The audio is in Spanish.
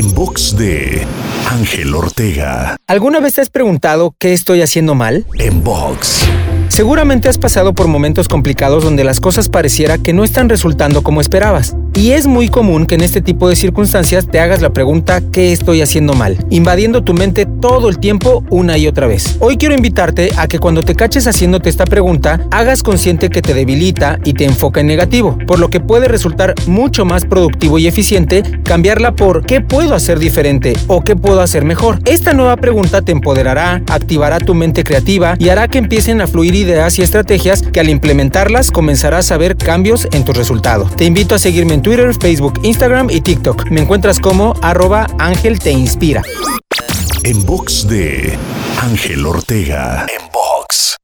En box de Ángel Ortega. ¿Alguna vez te has preguntado qué estoy haciendo mal? En box. Seguramente has pasado por momentos complicados donde las cosas pareciera que no están resultando como esperabas. Y es muy común que en este tipo de circunstancias te hagas la pregunta ¿qué estoy haciendo mal? Invadiendo tu mente todo el tiempo una y otra vez. Hoy quiero invitarte a que cuando te caches haciéndote esta pregunta, hagas consciente que te debilita y te enfoca en negativo, por lo que puede resultar mucho más productivo y eficiente cambiarla por ¿qué puedo hacer diferente? o ¿qué puedo hacer mejor? Esta nueva pregunta te empoderará, activará tu mente creativa y hará que empiecen a fluir ideas y estrategias que al implementarlas comenzarás a ver cambios en tus resultados. Te invito a seguirme en Twitter, Facebook, Instagram y TikTok. Me encuentras como arroba Ángel Te Inspira. En box de Ángel Ortega. En box.